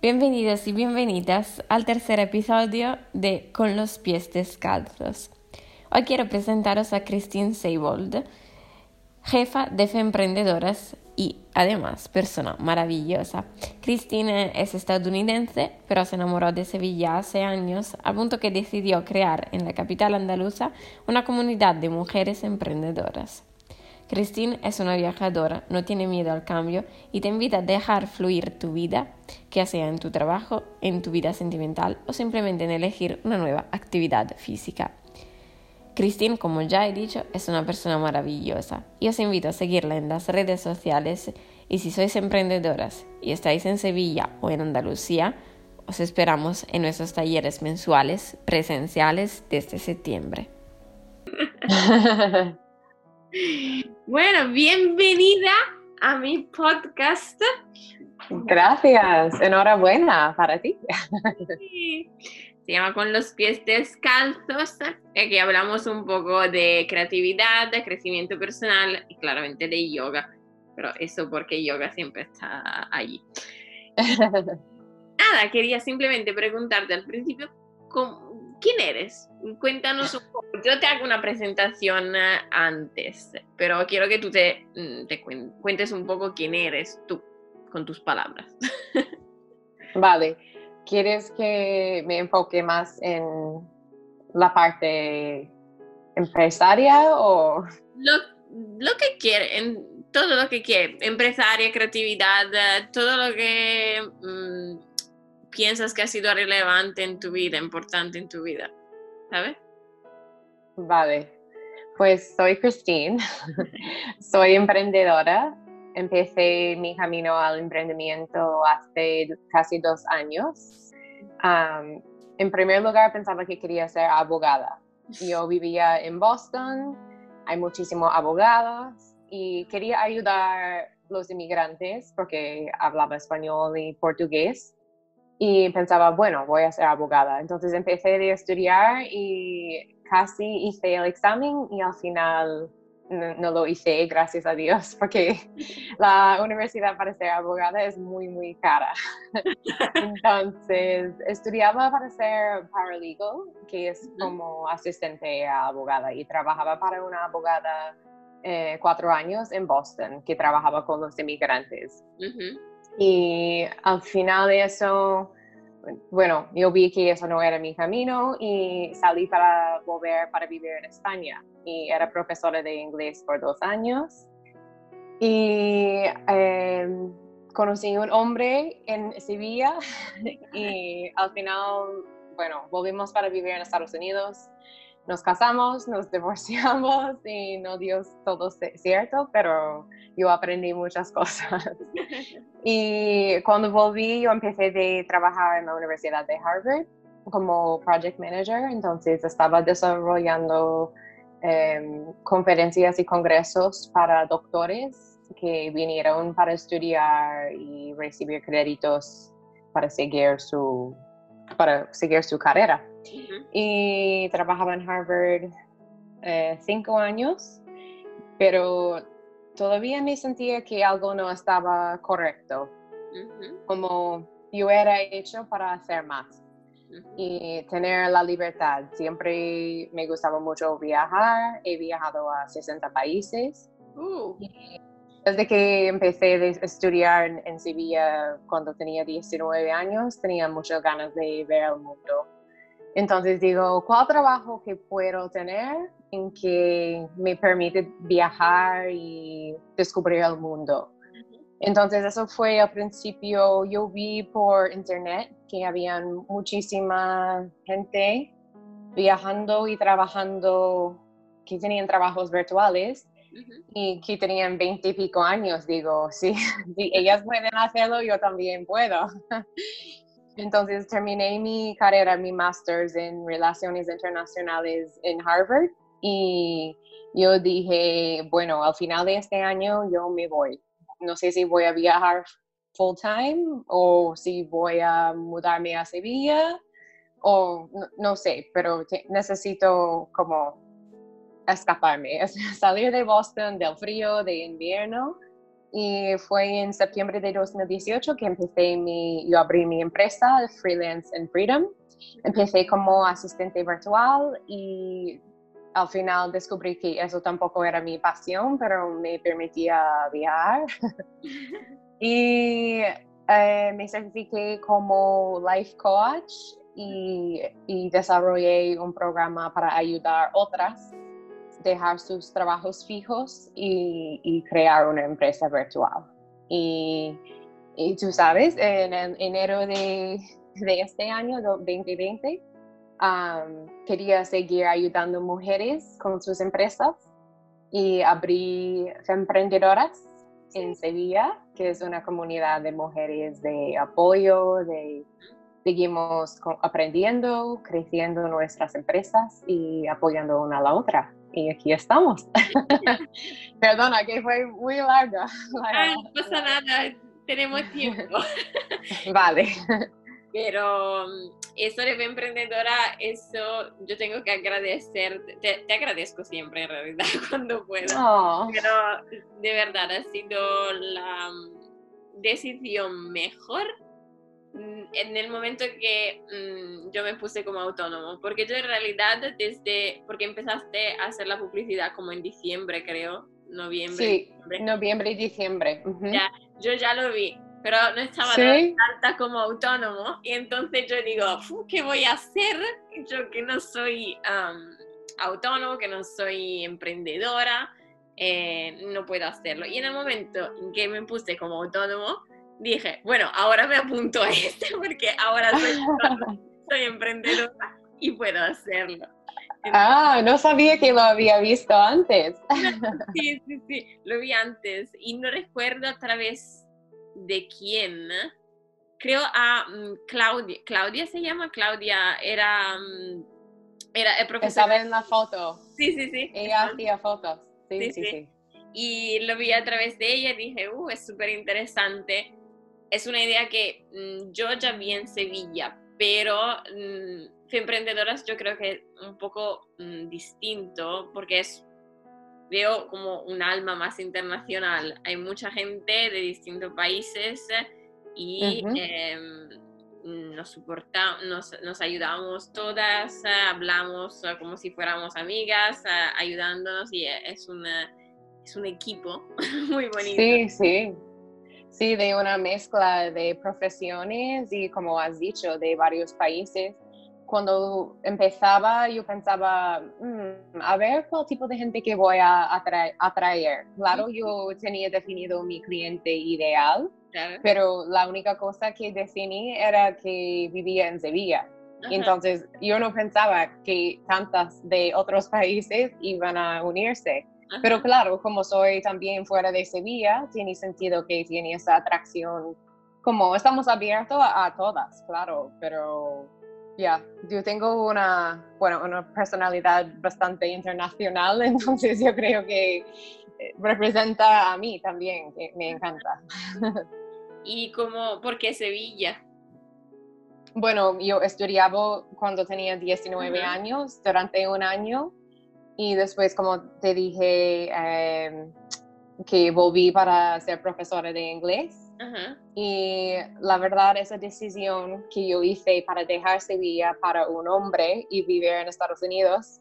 Bienvenidos y bienvenidas al tercer episodio de Con los pies descalzos. Hoy quiero presentaros a Christine Seibold, jefa de Fe Emprendedoras y además persona maravillosa. Christine es estadounidense, pero se enamoró de Sevilla hace años, al punto que decidió crear en la capital andaluza una comunidad de mujeres emprendedoras. Christine es una viajadora, no tiene miedo al cambio y te invita a dejar fluir tu vida, ya sea en tu trabajo, en tu vida sentimental o simplemente en elegir una nueva actividad física. Christine, como ya he dicho, es una persona maravillosa y os invito a seguirla en las redes sociales y si sois emprendedoras y estáis en Sevilla o en Andalucía, os esperamos en nuestros talleres mensuales presenciales desde septiembre. Bueno, bienvenida a mi podcast. Gracias, enhorabuena para ti. Se llama Con los pies descalzos. Aquí hablamos un poco de creatividad, de crecimiento personal y claramente de yoga. Pero eso porque yoga siempre está allí. Nada, quería simplemente preguntarte al principio, ¿cómo, ¿quién eres? Cuéntanos un poco. Yo te hago una presentación eh, antes, pero quiero que tú te, mm, te cuentes un poco quién eres tú, con tus palabras. Vale. ¿Quieres que me enfoque más en la parte empresaria o...? Lo, lo que quiere, en todo lo que quiere, empresaria, creatividad, eh, todo lo que... Mm, piensas que ha sido relevante en tu vida, importante en tu vida? ¿Sabes? Vale, pues soy Christine, soy emprendedora. Empecé mi camino al emprendimiento hace casi dos años. en primer lugar, pensaba que quería ser abogada. Yo vivía en Boston, hay muchísimos abogados y quería ayudar a los inmigrantes porque hablaba español y portugués y pensaba, bueno, voy a ser abogada. Entonces empecé a estudiar y casi hice el examen y al final no, lo hice, gracias a Dios, porque la universidad para ser abogada es muy, muy cara. Entonces estudiaba para ser paralegal, que es como asistente a abogada, y trabajaba para una abogada eh, cuatro años en Boston, que trabajaba con los inmigrantes. Y al final de eso, bueno, yo vi que eso no era mi camino y salí para volver para vivir en España. Y era profesora de inglés por dos años. Y em, conocí un hombre en Sevilla y al final, bueno, volvimos para vivir en Estados Unidos nos casamos, nos divorciamos y no dio todo cierto, pero yo aprendí muchas cosas. y cuando volví, yo empecé a trabajar en la Universidad de Harvard como project manager, entonces estaba desarrollando em, conferencias y congresos para doctores que vinieron para estudiar y recibir créditos para seguir su, para seguir su carrera y trabajaba en Harvard eh, cinco años, pero todavía me sentía que algo no estaba correcto, como yo era hecho para hacer más y tener la libertad. Siempre me gustaba mucho viajar, he viajado a 60 países. Uh. Desde que empecé a estudiar en Sevilla cuando tenía 19 años, tenía muchas ganas de ver el mundo entonces digo, ¿cuál trabajo que puedo tener en que me permite viajar y descubrir el mundo? Entonces eso fue al principio, yo vi por internet que había muchísima gente viajando y trabajando, que tenían trabajos virtuales y que tenían veinte y pico años. Digo, sí, si ellas pueden hacerlo, yo también puedo. Entonces terminé mi carrera, mi master's en relaciones internacionales en Harvard y yo dije, bueno, al final de este año yo me voy. No sé si voy a viajar full time o si voy a mudarme a Sevilla o no, sé, pero necesito como escaparme, salir de Boston, del frío, de invierno y fue en septiembre de 2018 que empecé mi, yo abrí mi empresa, Freelance and Freedom. Empecé como asistente virtual y al final descubrí que eso tampoco era mi pasión, pero me permitía viajar. y eh, me certifiqué como life coach y, y, desarrollé un programa para ayudar otras dejar sus trabajos fijos y, y crear una empresa virtual. Y, y, tú sabes, en enero de, de este año, 2020, quería seguir ayudando mujeres con sus empresas y abrí Emprendedoras en Sevilla, que es una comunidad de mujeres de apoyo, de seguimos aprendiendo, creciendo nuestras empresas y apoyando una a la otra. Y aquí estamos. Perdona, que fue muy larga. no pasa nada, tenemos tiempo. vale. Pero mm, eso de emprendedora, eso yo tengo que agradecer, te, agradezco siempre en realidad cuando puedo. Oh. Pero de verdad ha sido la mm, decisión mejor en el momento que yo me puse como autónomo, porque yo en realidad desde, porque empezaste a hacer la publicidad como en diciembre creo, noviembre. Sí, noviembre y diciembre. ya, yo ya lo vi, pero no estaba tan alta como autónomo. Y entonces yo digo, ¿qué voy a hacer? Yo que no soy autónomo, que no soy emprendedora, eh, no puedo hacerlo. Y en el momento en que me puse como autónomo, dije, bueno, ahora me apunto a este porque ahora soy, soy emprendedora y puedo hacerlo. Ah, no sabía que lo había visto antes. Sí, sí, sí, lo vi antes y no recuerdo otra vez de quién. Creo a mm, Claudia. Claudia se llama Claudia. Era, mm, era el profesor. Estaba en la foto. Sí, sí, sí. Ella hacía fotos. Sí, sí, sí, Y lo vi a través de ella y dije, uh, es súper interesante. Es una idea que mm, yo ya vi en Sevilla, pero mm, Emprendedoras yo creo que es un poco distinto porque es veo como un alma más internacional. Hay mucha gente de distintos países y em, nos, soporta, nos, nos, ayudamos todas, hablamos como si fuéramos amigas, ayudándonos y es, una, es un equipo muy bonito. Sí, sí. Sí, de una mezcla de profesiones y como has dicho, de varios países cuando empezaba yo pensaba, mm, a ver cuál tipo de gente que voy a atraer. Claro, yo tenía definido mi cliente ideal, pero la única cosa que definí era que vivía en Sevilla. Entonces yo no pensaba que tantas de otros países iban a unirse. Pero claro, como soy también fuera de Sevilla, tiene sentido que tiene esa atracción. Como estamos abiertos a todas, claro, pero ya, yo tengo una, bueno, una personalidad bastante internacional, entonces yo creo que eh, representa a mí también, que me encanta. ¿Y cómo, por qué Sevilla? Bueno, yo estudiaba cuando tenía 19 años, durante un año, y después, como te dije, em, que volví para ser profesora de inglés. Y la verdad, esa decisión que yo hice para dejar Sevilla para un hombre y vivir en Estados Unidos,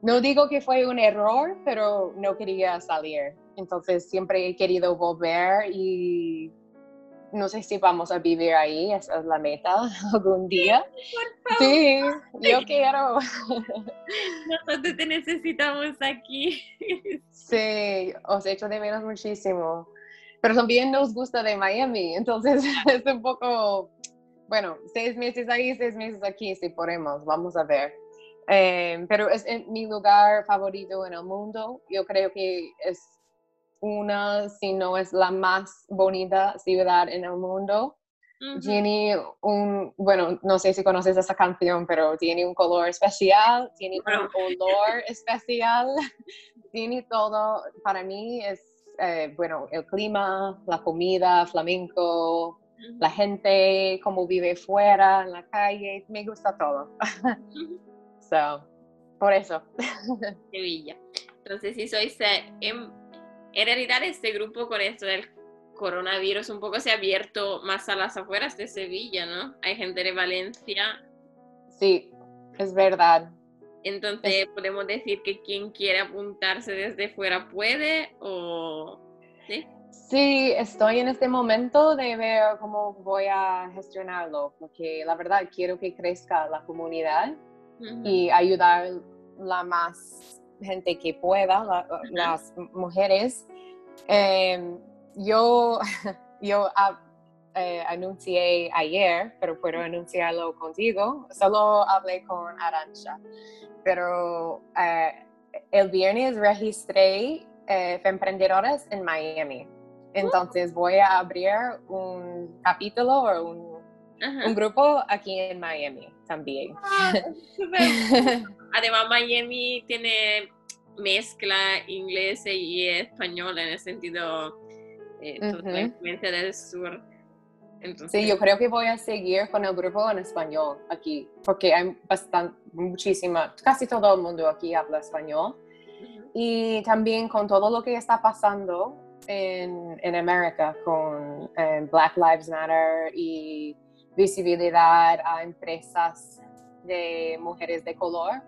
no digo que fue un error, pero no quería salir. Entonces siempre he querido volver y no sé si vamos a vivir ahí, esa es la meta algún día. Sí, yo quiero. Nosotros te necesitamos aquí. Sí, os echo de menos muchísimo pero también nos gusta de Miami, entonces es un poco, bueno, seis meses ahí, seis meses aquí, si podemos, vamos a ver. Eh, pero es mi lugar favorito en el mundo, yo creo que es una, si no es la más bonita ciudad en el mundo. Tiene un, bueno, no sé si conoces esa canción, pero tiene un color especial, tiene un olor especial, tiene todo, para mí es eh, bueno, el clima, la comida, flamenco, la gente, cómo vive fuera, en la calle, me gusta todo. so, por eso. Sevilla. Entonces, si sois, eh, en, realidad este grupo con esto del coronavirus un poco se ha abierto más a las afueras de Sevilla, ¿no? Hay gente de Valencia. Sí, es verdad. Entonces, ¿podemos decir que quien quiere apuntarse desde fuera puede o...? ¿Sí? Sí, estoy en este momento de ver cómo voy a gestionarlo, porque la verdad quiero que crezca la comunidad y ayudar la más gente que pueda, las mujeres. Em, yo yo eh, anuncié ayer, pero puedo anunciarlo contigo. Solo hablé con Arancha, pero eh, el viernes registré eh, emprendedoras en Miami. Entonces voy a abrir un capítulo o un, un grupo aquí en Miami también. Ah, Además, Miami tiene mezcla inglés y español en el sentido eh, la influencia del sur. Sí, yo creo que voy a seguir con el grupo en español aquí, porque hay bastante, muchísima, casi todo el mundo aquí habla español. Y también con todo lo que está pasando en, en América con eh, Black Lives Matter y visibilidad a empresas de mujeres de color.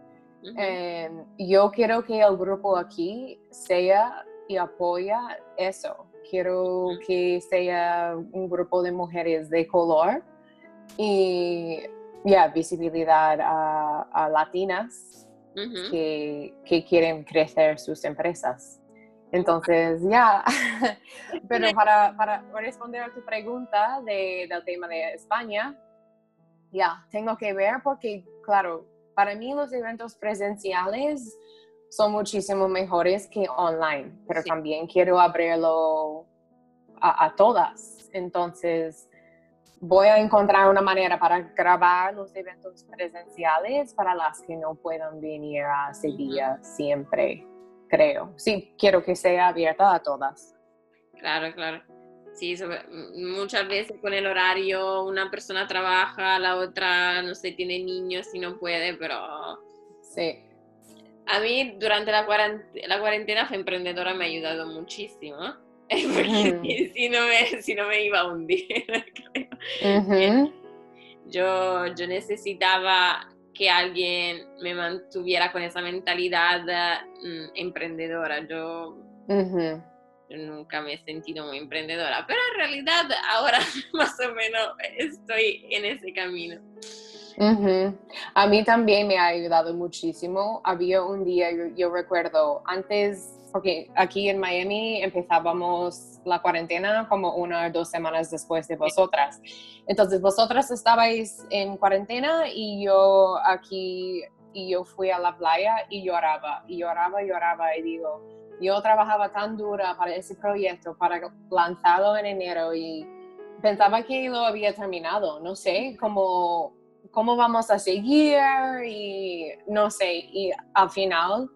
Eh, yo quiero que el grupo aquí sea y apoya eso. Quiero que sea un grupo de mujeres de color y ya visibilidad a, latinas que, que, quieren crecer sus empresas. Entonces, ya, pero para, para, responder a tu pregunta de, del tema de España, ya, tengo que ver porque, claro, para mí los eventos presenciales son muchísimo mejores que online, pero también quiero abrirlo a, a, todas. Entonces, voy a encontrar una manera para grabar los eventos presenciales para las que no puedan venir a Sevilla siempre, creo. Sí, quiero que sea abierta a todas. Claro, claro. Sí, muchas veces con el horario una persona trabaja, la otra, no sé, tiene niños y no puede, pero... Sí. A mí durante la cuarentena, la cuarentena fue emprendedora, me ha ayudado muchísimo. Porque si, no me, si no me iba a hundir, creo. yo, yo necesitaba que alguien me mantuviera con esa mentalidad mm, emprendedora. Yo nunca me he sentido muy emprendedora, pero en realidad ahora más o menos estoy en ese camino. A mí también me ha ayudado muchísimo. Había un día, yo, recuerdo, antes, porque aquí en Miami empezábamos la cuarentena como una o dos semanas después de vosotras. Entonces vosotras estabais en cuarentena y yo aquí, y yo fui a la playa y lloraba, y lloraba, lloraba, y digo, yo trabajaba tan dura para ese proyecto, para lanzarlo en enero y pensaba que lo había terminado, no sé, cómo, cómo vamos a seguir y no sé, y al final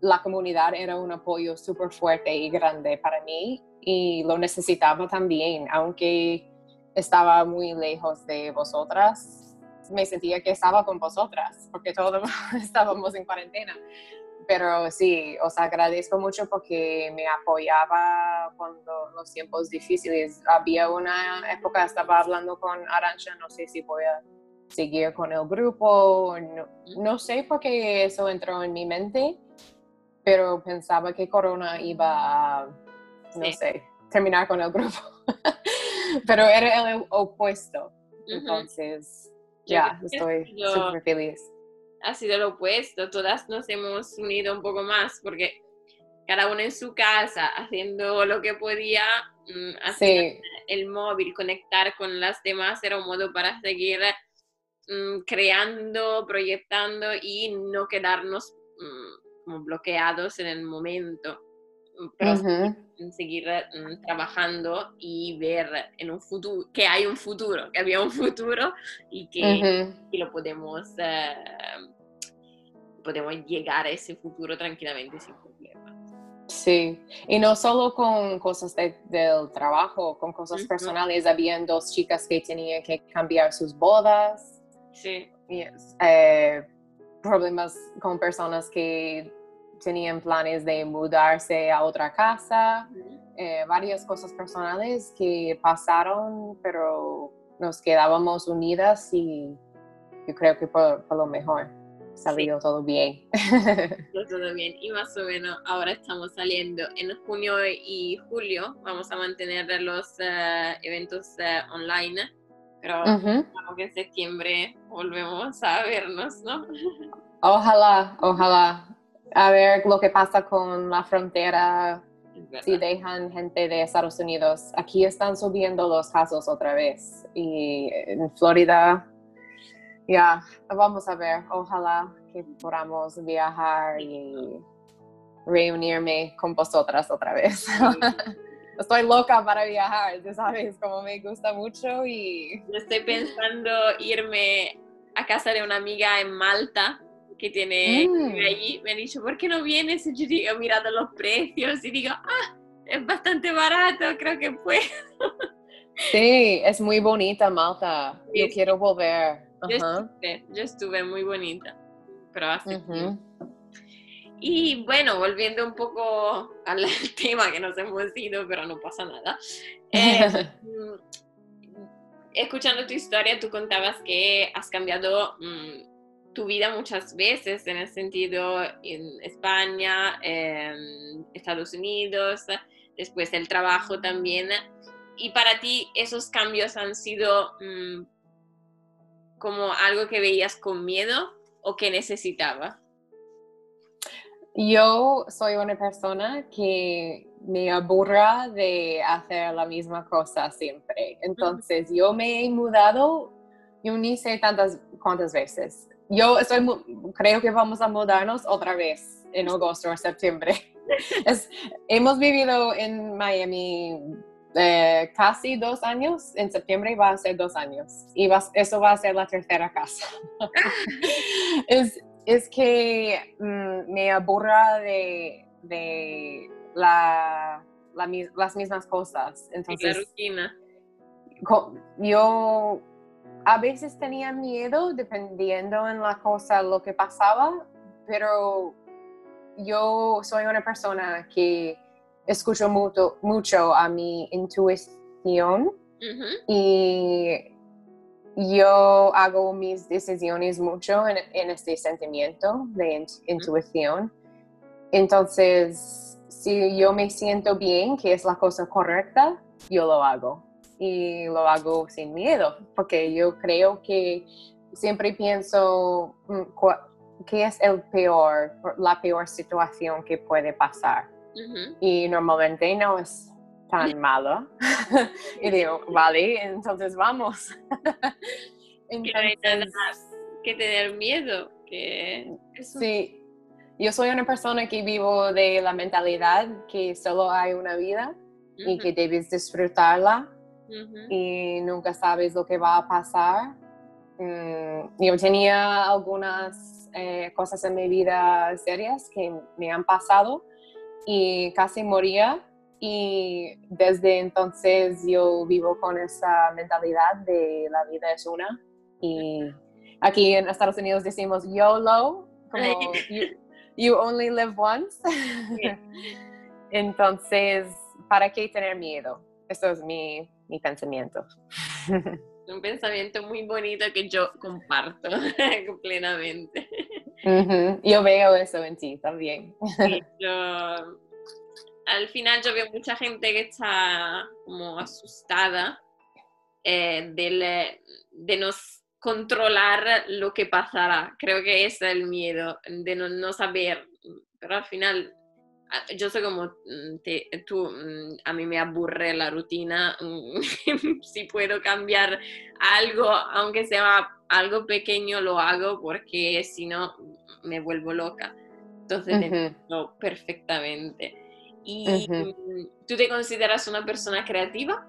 la comunidad era un apoyo súper fuerte y grande para mí y lo necesitaba también, aunque estaba muy lejos de vosotras, me sentía que estaba con vosotras, porque todos estábamos en cuarentena pero sí, os agradezco mucho porque me apoyaba cuando los tiempos difíciles. Había una época, estaba hablando con Arancha, no sé si voy a seguir con el grupo, no, sé por qué eso entró en mi mente, pero pensaba que Corona iba a, no sé, terminar con el grupo. pero era el opuesto. Entonces, ya, estoy súper feliz. ha sido lo opuesto, todas nos hemos unido un poco más porque cada uno en su casa haciendo lo que podía, mm, hacer el móvil, conectar con las demás era un modo para seguir mm, creando, proyectando y no quedarnos mm, como bloqueados en el momento seguir mm, trabajando y ver en un futuro que hay un futuro, que había un futuro y que, lo podemos eh, podemos llegar a ese futuro tranquilamente sin problemas. Sí, y no solo con cosas del trabajo, con cosas personales. Habían dos chicas que tenían que cambiar sus bodas. Sí. Eh, problemas con personas que tenían planes de mudarse a otra casa. eh, varias cosas personales que pasaron, pero nos quedábamos unidas y yo creo que por, lo mejor salió todo bien. todo bien. Y más o menos ahora estamos saliendo en junio y julio. Vamos a mantener los eh, eventos eh, online, pero que en septiembre volvemos a vernos, ¿no? Ojalá, ojalá. A ver lo que pasa con la frontera si dejan gente de Estados Unidos. Aquí están subiendo los casos otra vez. Y en Florida, ya, vamos a ver, ojalá que podamos viajar y reunirme con vosotras otra vez. Estoy loca para viajar, tú sabes, como me gusta mucho y... Estoy pensando irme a casa de una amiga en Malta que tiene mm. allí, me ha dicho, ¿por qué no vienes? Y yo digo, mirando los precios y digo, ah, es bastante barato, creo que puedo. Sí, es muy bonita Malta. Yo quiero volver. Yo, estuve, muy bonita, pero hace Y bueno, volviendo un poco al tema que nos hemos ido, pero no pasa nada. Eh, escuchando tu historia, tú contabas que has cambiado mm, tu vida muchas veces, en el sentido en España, en Estados Unidos, después el trabajo también. Y para ti esos cambios han sido mm, como algo que veías con miedo o que necesitaba. Yo soy una persona que me aburra de hacer la misma cosa siempre. Entonces, yo me he mudado, yo ni sé tantas cuántas veces yo estoy, creo que vamos a mudarnos otra vez en agosto o septiembre. hemos vivido en Miami eh, casi dos años, en septiembre va a ser dos años y eso va a ser la tercera casa. es, es, que mm, me aburra de, de la, las mismas cosas. Entonces, la rutina. Yo a veces tenía miedo dependiendo en la cosa lo que pasaba, pero yo soy una persona que escucho mucho, mucho a mi intuición y yo hago mis decisiones mucho en, este sentimiento de intuición. Entonces, si yo me siento bien, que es la cosa correcta, yo lo hago y lo hago sin miedo, porque yo creo que siempre pienso mm, qué es el peor, la peor situación que puede pasar. Y normalmente no es tan malo. y digo, vale, entonces vamos. entonces, que tener miedo. Que Sí, yo soy una persona que vivo de la mentalidad que solo hay una vida y que debes disfrutarla y nunca sabes lo que va a pasar. Mm, yo tenía algunas eh, cosas en mi vida serias que me han pasado y casi moría y desde entonces yo vivo con esa mentalidad de la vida es una y aquí en Estados Unidos decimos YOLO, como you, only live once. entonces, ¿para qué tener miedo? Eso es mi, mi pensamiento. Un pensamiento muy bonito que yo comparto plenamente. Yo veo eso en ti también. al final yo veo mucha gente que está como asustada eh, de no controlar lo que pasará. Creo que ese es el miedo de no, no saber, pero al final yo soy como mm, tú, mm, a mí me aburre la rutina, mm, si puedo cambiar algo, aunque sea algo pequeño, lo hago porque si no me vuelvo loca. Entonces, perfectamente. ¿Y tú te consideras una persona creativa?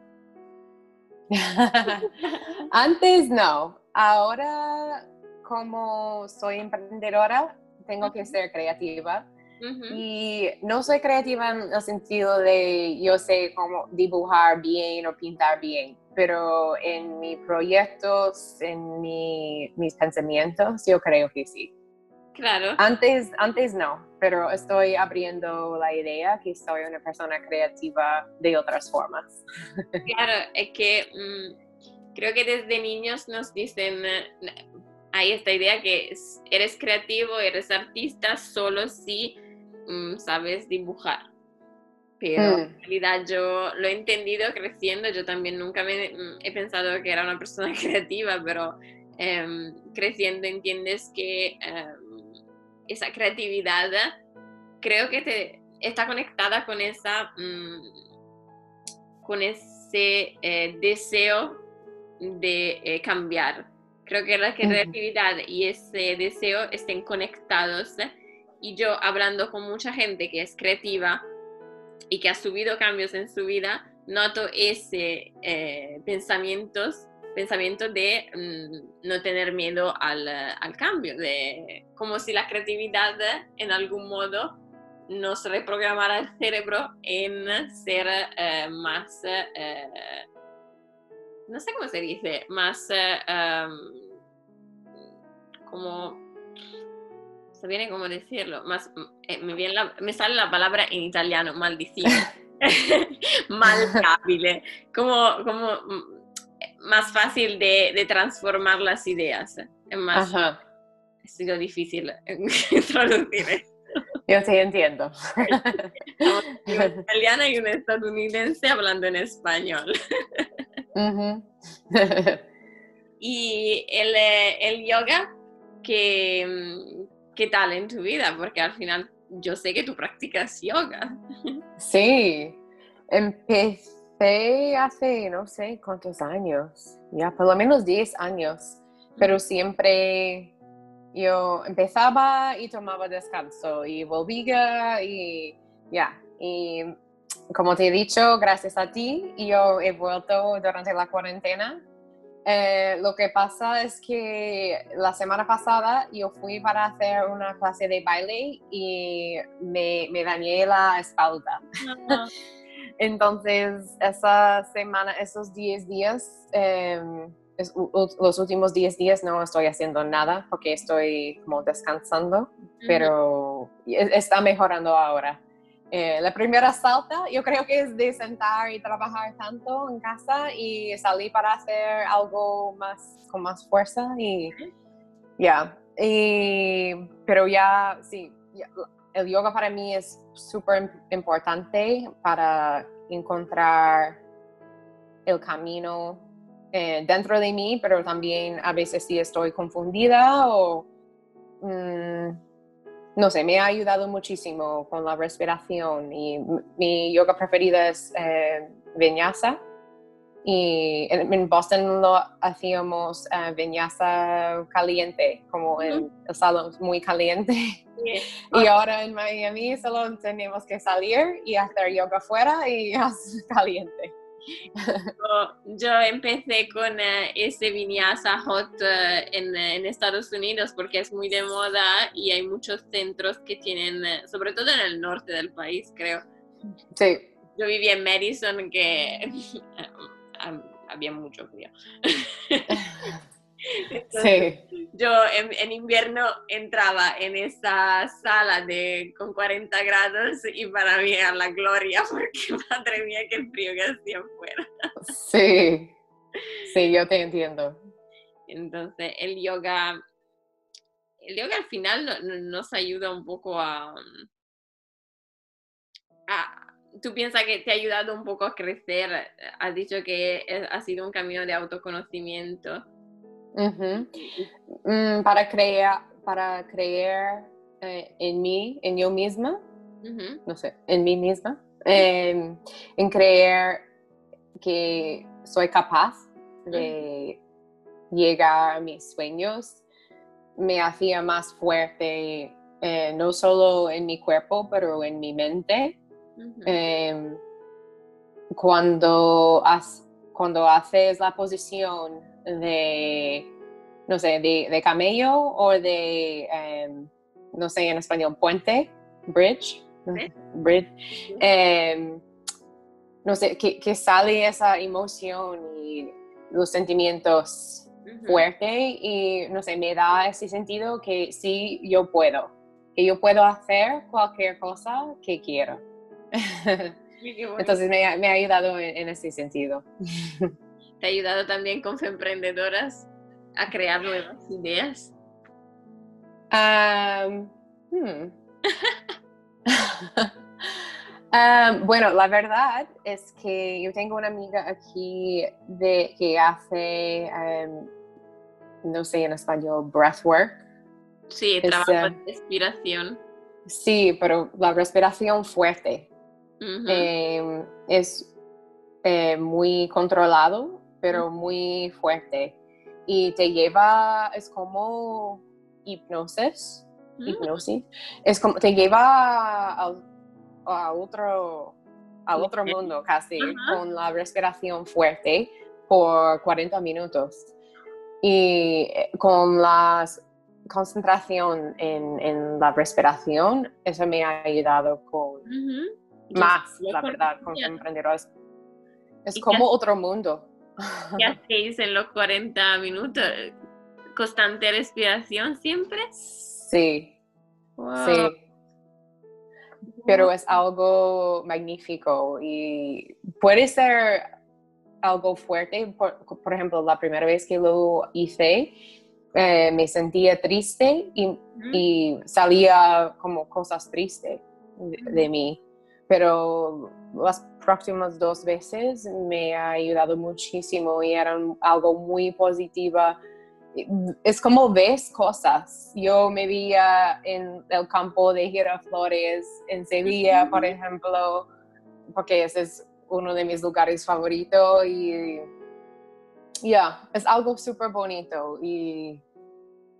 Antes no, ahora como soy emprendedora, tengo que ser creativa y no soy creativa en el sentido de yo sé cómo dibujar bien o pintar bien, pero en mis proyectos, en mis pensamientos, yo creo que sí, Claro. Antes, antes no, pero estoy abriendo la idea que soy una persona creativa de otras formas. Claro, es que mm, creo que desde niños nos dicen, eh, hay esta idea que eres creativo, eres artista solo si mm, sabes dibujar. Pero mm. en realidad yo lo he entendido creciendo, yo también nunca me, he pensado que era una persona creativa, pero em, creciendo entiendes que... Em, esa creatividad creo que te, está conectada con esa mm, con ese eh, deseo de eh, cambiar creo que la creatividad y ese deseo estén conectados y yo hablando con mucha gente que es creativa y que ha subido cambios en su vida noto ese eh, pensamientos pensamiento de mm, no tener miedo al, al, cambio, de como si la creatividad en algún modo nos reprogramara el cerebro en ser eh, más, eh, no sé cómo se dice, más eh, como, se viene como decirlo, más, me, viene me sale la palabra en italiano, maldición. malcabile, como, como más fácil de, transformar las ideas. Es más, ha sido difícil traducir Yo sí entiendo. Una italiana y una estadounidense hablando en español. y el, el yoga, ¿qué, ¿qué tal en tu vida? Porque al final yo sé que tú practicas yoga. Sí, empecé hace no sé cuántos años, ya por lo menos 10 años, pero siempre yo empezaba y tomaba descanso y volvía y ya. Y como te he dicho, gracias a ti, yo he vuelto durante la cuarentena. Eh, lo que pasa es que la semana pasada yo fui para hacer una clase de baile y me, me dañé la espalda. Entonces, esa semana, esos 10 días, em, los últimos 10 días no estoy haciendo nada porque estoy como descansando, pero está mejorando ahora. Eh, la primera salta yo creo que es de sentar y trabajar tanto en casa y salir para hacer algo más con más fuerza y ya. pero ya, sí, el yoga para mí es súper importante para encontrar el camino eh, dentro de mí, pero también a veces si estoy confundida o mm, no sé, me ha ayudado muchísimo con la respiración y mi yoga preferida es eh, vinyasa y en, Boston lo hacíamos uh, vinyasa caliente, como en el salón muy caliente. y ahora en Miami solo tenemos que salir y hacer yoga afuera y es caliente. Yo, empecé con eh, ese vinyasa hot eh, en, en, Estados Unidos porque es muy de moda y hay muchos centros que tienen, sobre todo en el norte del país, creo. Sí. Yo vivía en Madison, que había mucho frío. sí. Yo en, invierno entraba en esa sala de, con 40 grados y para mí era la gloria porque madre mía qué frío que hacía afuera. Sí, sí, yo te entiendo. Entonces el yoga, el yoga al final nos ayuda un poco a, a tú piensas que te ha ayudado un poco a crecer, has dicho que ha sido un camino de autoconocimiento. Mm, para creer, para creer eh, en mí, en yo misma, no sé, en mí misma, em, en creer que soy capaz de llegar a mis sueños, me hacía más fuerte, eh, no solo en mi cuerpo, pero en mi mente. Em, cuando, cuando haces la posición de, no sé, de, camello o de, em, no sé en español, puente, bridge, bridge, em, no sé, que, sale esa emoción y los sentimientos fuerte y no sé, me da ese sentido que sí, yo puedo, que yo puedo hacer cualquier cosa que quiero. Entonces me, ha ayudado en, ese sentido. ¿Te ha ayudado también con emprendedoras a crear nuevas ideas? Hmm. bueno, la verdad es que yo tengo una amiga aquí de, que hace, no sé en español, breathwork. Sí, trabajo de respiración. Sí, pero la respiración fuerte. Em, es eh, muy controlado, pero muy fuerte. Y te lleva, es como hipnosis. Mm. Hipnosis. Es como, te lleva a, otro, a otro mundo casi, con la respiración fuerte por 40 minutos. Y eh, con la concentración en, la respiración, eso me ha ayudado con más, la verdad, con emprendedores. Es como otro mundo. ¿Qué hacéis en los 40 minutos? ¿Constante respiración siempre? Sí. Sí. Pero es algo magnífico y puede ser algo fuerte. Por, ejemplo, la primera vez que lo hice, eh, me sentía triste y, salía como cosas tristes de mí pero las próximas dos veces me ha ayudado muchísimo y eran algo muy positiva. Es como ves cosas. Yo me veía en el campo de Giraflores en Sevilla, por ejemplo, porque ese es uno de mis lugares favoritos y ya, es algo súper bonito y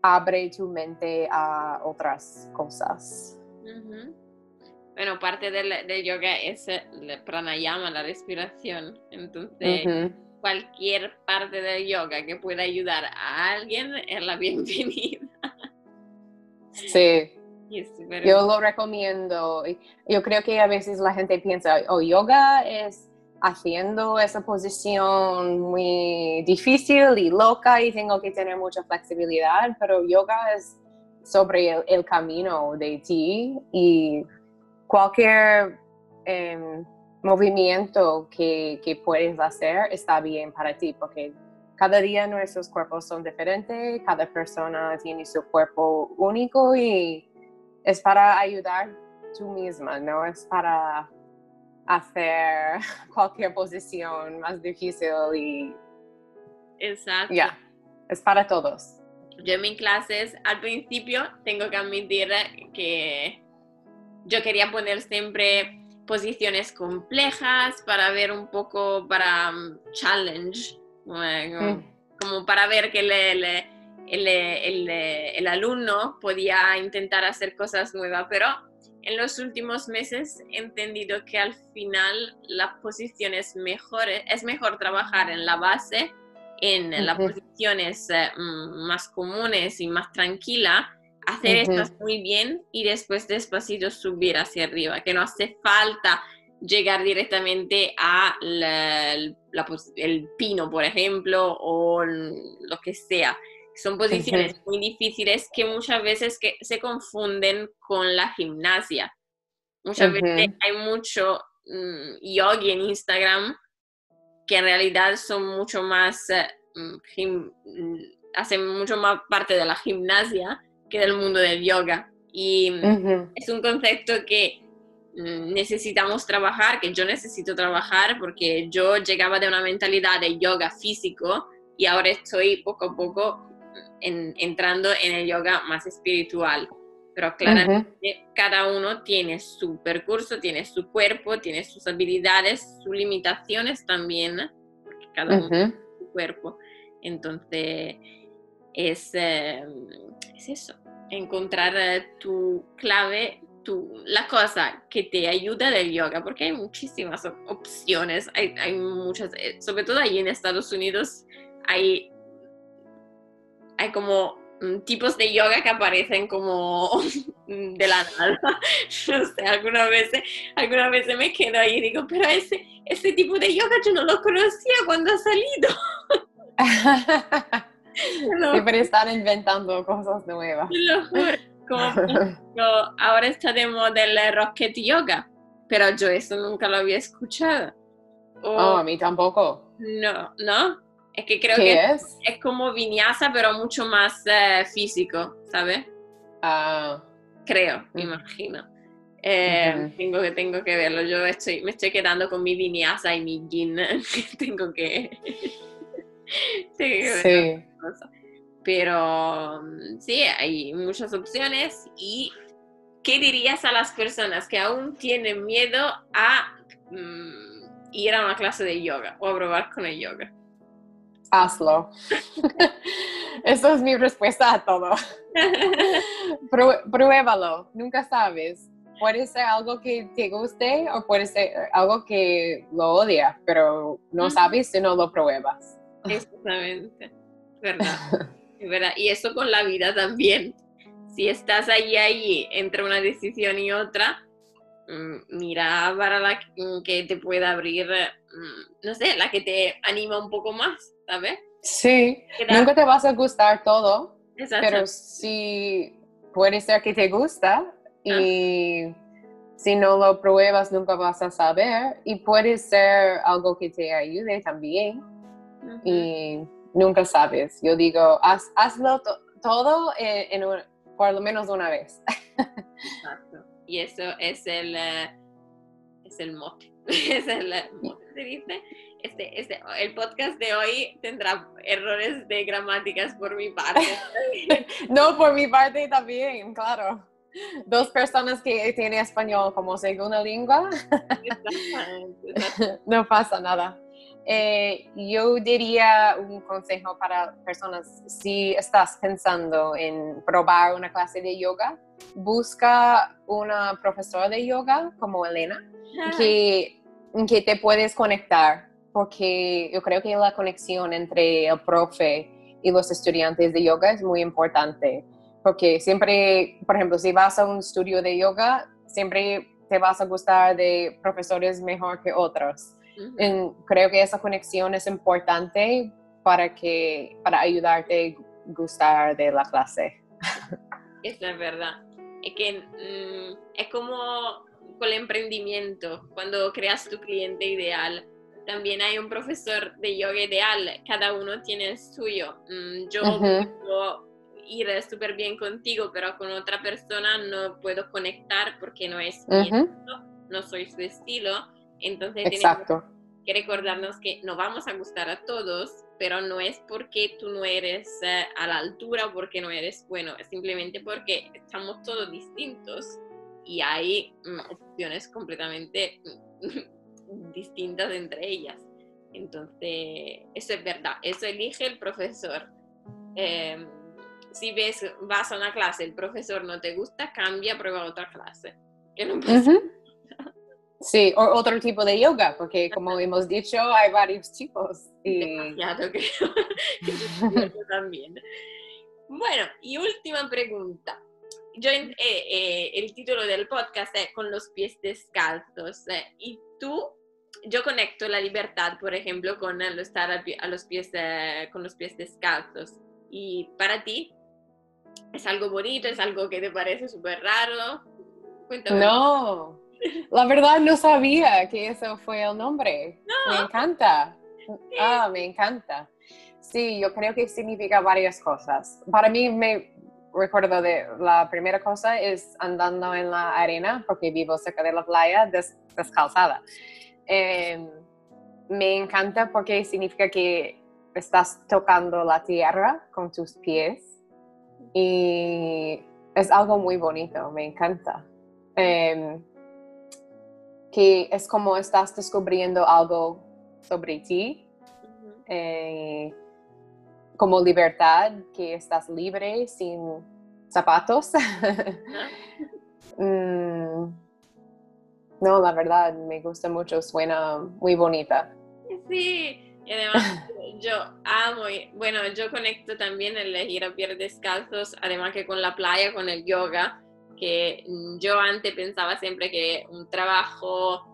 abre tu mente a otras cosas bueno, parte del, yoga es el pranayama, la respiración. Entonces, cualquier parte del yoga que pueda ayudar a alguien es la bienvenida. Sí. Yo lo recomiendo. Yo creo que a veces la gente piensa, oh, yoga es haciendo esa posición muy difícil y loca y tengo que tener mucha flexibilidad, pero yoga es sobre el camino de ti y cualquier em, movimiento que, puedes hacer está bien para ti, porque cada día nuestros cuerpos son diferentes, cada persona tiene su cuerpo único y es para ayudar tú misma, no es para hacer cualquier posición más difícil y... Exacto. Ya, es para todos. Yo en mis clases, al principio, tengo que admitir que yo quería poner siempre posiciones complejas para ver un poco, para um, challenge, como, para ver que el, el, alumno podía intentar hacer cosas nuevas, pero en los últimos meses he entendido que al final las posiciones mejores, es mejor trabajar en la base, en las posiciones eh, mm, más comunes y más tranquilas, hacer esto muy bien y después despacito subir hacia arriba, que no hace falta llegar directamente a el pino, por ejemplo, o lo que sea. Son posiciones muy difíciles que muchas veces que se confunden con la gimnasia. Muchas veces hay mucho mm, yogi en Instagram que en realidad son mucho más, eh, mm, hacen mucho más parte de la gimnasia que del mundo del yoga. Y es un concepto que mm, necesitamos trabajar, que yo necesito trabajar porque yo llegaba de una mentalidad de yoga físico y ahora estoy poco a poco entrando en el yoga más espiritual. Pero claramente cada uno tiene su percurso, tiene su cuerpo, tiene sus habilidades, sus limitaciones también, porque cada uno tiene su cuerpo. Entonces, es, eh, es eso, encontrar eh, tu clave, tu, la cosa que te ayuda del yoga, porque hay muchísimas opciones, hay, muchas, eh, sobre todo ahí en Estados Unidos, hay, hay como mm, tipos de yoga que aparecen como de la nada. No sé, algunas veces, alguna vez me quedo ahí y digo, pero ese, ese tipo de yoga yo no lo conocía cuando ha salido. Siempre están inventando cosas nuevas. Como ahora está de moda el rocket yoga, pero yo eso nunca lo había escuchado. O- Oh, a mí tampoco. no, ¿no? Es que creo ¿Qué que es? es como viñasa, pero mucho más eh, físico, ¿sabes? Ah, Creo, me Ujú. imagino. Eh, tengo, que, tengo que verlo. Yo estoy, me estoy quedando con mi vinyasa y mi yin. tengo que. sí. cosa. Pero mm, sí, hay muchas opciones. ¿Y qué dirías a las personas que aún tienen miedo a mm, ir a una clase de yoga o a probar con el yoga? Hazlo. Esa es mi respuesta a todo. Pruébalo, nunca sabes. Puede ser algo que te guste o puede ser algo que lo odia, pero no sabes si no lo pruebas. Exactamente, verdad, verdad. Y eso con la vida también. Si estás ahí, ahí, entre una decisión y otra, mm, mira para la que- te pueda abrir, mm, no sé, la que te anima un poco más, ¿sabes? Sí, nunca te vas a gustar todo, Exacto. pero sí puede ser que te gusta y si no lo pruebas nunca vas a saber y puede ser algo que te ayude también. Y nunca sabes. Yo digo, haz- hazlo to- todo en, en un- por lo menos una vez. Exacto. Y eso es el, eh, es el mote. Es el eh, se dice. Este, este, el podcast de hoy tendrá errores de gramáticas por mi parte. No, por mi parte también, claro. Dos personas que tienen español como segunda lengua, no pasa nada. Eh, yo diría un consejo para personas, si estás pensando en probar una clase de yoga, busca una profesora de yoga como Elena, que, que te puedes conectar, porque yo creo que la conexión entre el profe y los estudiantes de yoga es muy importante, porque siempre, por ejemplo, si vas a un estudio de yoga, siempre te vas a gustar de profesores mejor que otros. En- creo que esa conexión es importante para que para ayudarte a gustar de la clase. Eso es verdad. Es que mm, es como con el emprendimiento, cuando creas tu cliente ideal. También hay un profesor de yoga ideal, cada uno tiene el suyo. Mm, yo Ujú. puedo ir súper bien contigo, pero con otra persona no puedo conectar porque no es mi Ujú, estilo, no soy su estilo. Entonces tenemos que recordarnos que no vamos a gustar a todos, pero no es porque tú no eres eh, a la altura o porque no eres bueno, es simplemente porque estamos todos distintos y hay mm, opciones completamente mm, distintas entre ellas. Entonces, eso es verdad, eso elige el profesor. Eh, si ves, vas a una clase, el profesor no te gusta, cambia, prueba otra clase. Que no pasa. Sí, o otro tipo de yoga, porque como hemos dicho, hay varios tipos. Y... demasiado, creo. Yo también. Bueno, y última pregunta. Yo, eh, eh, el título del podcast es Con los pies descalzos. eh, y tú, yo conecto la libertad, por ejemplo, con el estar a los pies, eh, con los pies descalzos. Y para ti, ¿es algo bonito? ¿Es algo que te parece súper raro? Cuéntame. No, la verdad no sabía que eso fue el nombre. Me encanta. Ah, me encanta. Sí, yo creo que significa varias cosas. Para mí me recuerdo de la primera cosa es andando en la arena porque vivo cerca de la playa des- descalzada. Eh, me encanta porque significa que estás tocando la tierra con tus pies y es algo muy bonito, me encanta. Em, que es como estás descubriendo algo sobre ti, eh, como libertad, que estás libre, sin zapatos. Mm, no, la verdad, me gusta mucho, suena muy bonita. Sí, y además yo amo, y- bueno, yo conecto también el ir a pies descalzos, además que con la playa, con el yoga, que yo antes pensaba siempre que un trabajo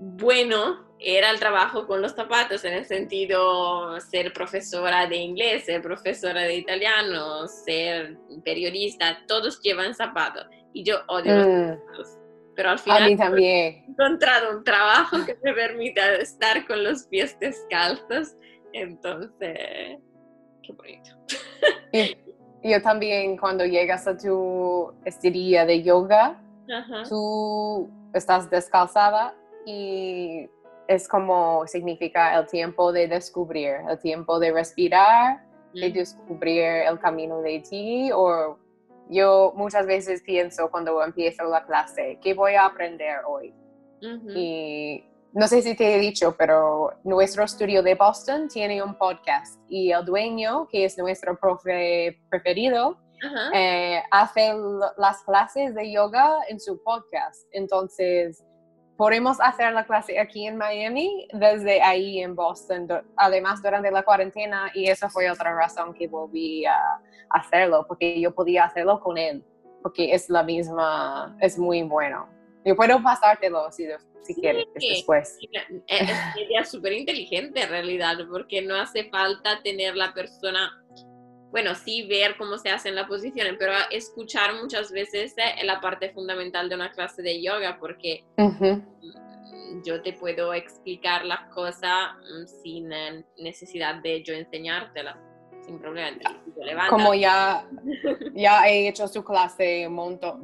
bueno era el trabajo con los zapatos, en el sentido ser profesora de inglés, ser profesora de italiano, ser periodista, todos llevan zapatos y yo odio los mm. zapatos. Pero al final también. he encontrado un trabajo que me permita estar con los pies descalzos, entonces, qué bonito. Yo también cuando llegas a tu estiría de yoga, tú estás descalzada y es como significa el tiempo de descubrir, el tiempo de respirar, de descubrir el camino de ti. O yo muchas veces pienso cuando empiezo la clase, ¿qué voy a aprender hoy? Y no sé si te he dicho, pero nuestro estudio de Boston tiene un podcast y el dueño, que es nuestro profe preferido, eh, hace las clases de yoga en su podcast. Entonces, podemos hacer la clase aquí en Miami desde ahí en Boston, además durante la cuarentena y esa fue otra razón que volví a hacerlo, porque yo podía hacerlo con él, porque es la misma, es muy bueno. Yo puedo pasártelo si, si quieres después. Es una idea súper inteligente en realidad, porque no hace falta tener la persona bueno, sí ver cómo se hacen las posiciones, pero escuchar muchas veces es la parte fundamental de una clase de yoga, porque yo te puedo explicar las cosas mm, sin eh, necesidad de yo enseñártela, sin problema. Como ya, ya he hecho su clase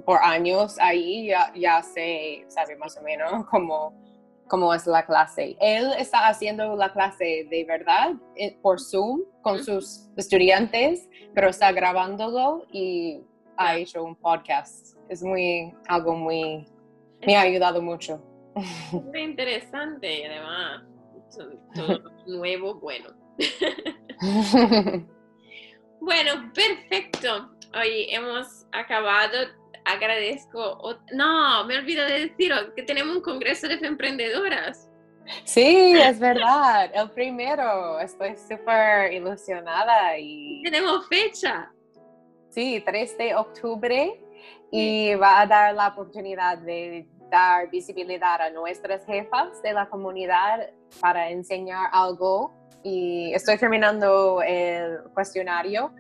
por años ahí, ya, ya sé, sabe más o menos cómo cómo es la clase. Él está haciendo la clase de verdad eh, por Zoom con sus estudiantes, pero está grabándolo y ha hecho un podcast. Es muy, algo muy, me ha ayudado mucho. Muy interesante además todo nuevo, bueno. bueno, perfecto. Hoy hemos acabado agradezco. No, me olvido de decir que tenemos un congreso de emprendedoras. Sí, es verdad, el primero. Estoy súper ilusionada y... Tenemos fecha. Sí, 3 de octubre y va a dar la oportunidad de dar visibilidad a nuestras jefas de la comunidad para enseñar algo y estoy terminando el cuestionario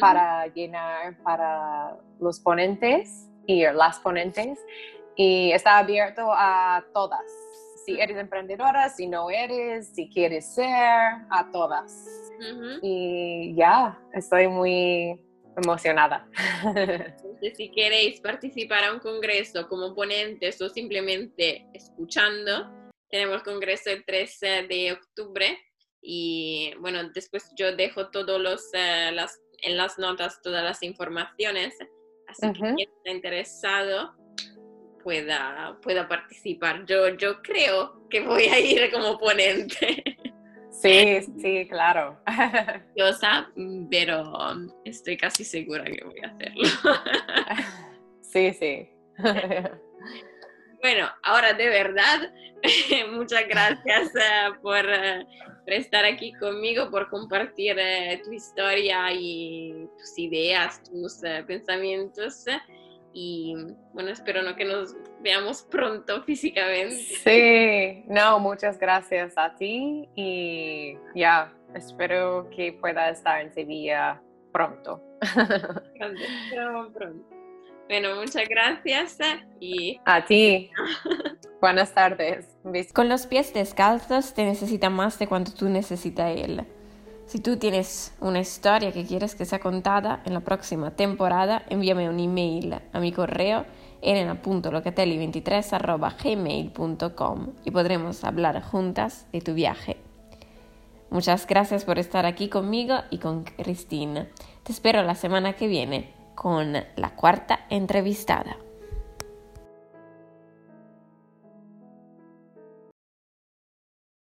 para llenar para los ponentes y las ponentes y está abierto a todas. Si eres emprendedora, si no eres, si quieres ser, a todas. Y ya, estoy muy emocionada. Entonces, si queréis participar a un congreso como ponentes o simplemente escuchando, tenemos congreso el 13 de octubre y bueno, después yo dejo todos los eh, las en las notas todas las informaciones, así que quien está interesado pueda, pueda participar. Yo, yo creo que voy a ir como ponente. Sí, sí, claro. Yo pero estoy casi segura que voy a hacerlo. Sí, sí. Bueno, ahora de verdad, muchas gracias eh, por, eh, por, estar aquí conmigo, por compartir eh, tu historia y tus ideas, tus pensamientos. Y bueno, espero ¿no? que nos veamos pronto físicamente. Sí, no, muchas gracias a ti y ya, espero que pueda estar en Sevilla pronto. pronto. Bueno, muchas gracias y... A ti. Buenas tardes. Con los pies descalzos te necesita más de cuanto tú necesitas él. Si tú tienes una historia que quieres que sea contada en la próxima temporada, envíame un email a mi correo elena.locatelli23.gmail.com y podremos hablar juntas de tu viaje. Muchas gracias por estar aquí conmigo y con Cristina. Te espero la semana que viene con la cuarta entrevistada.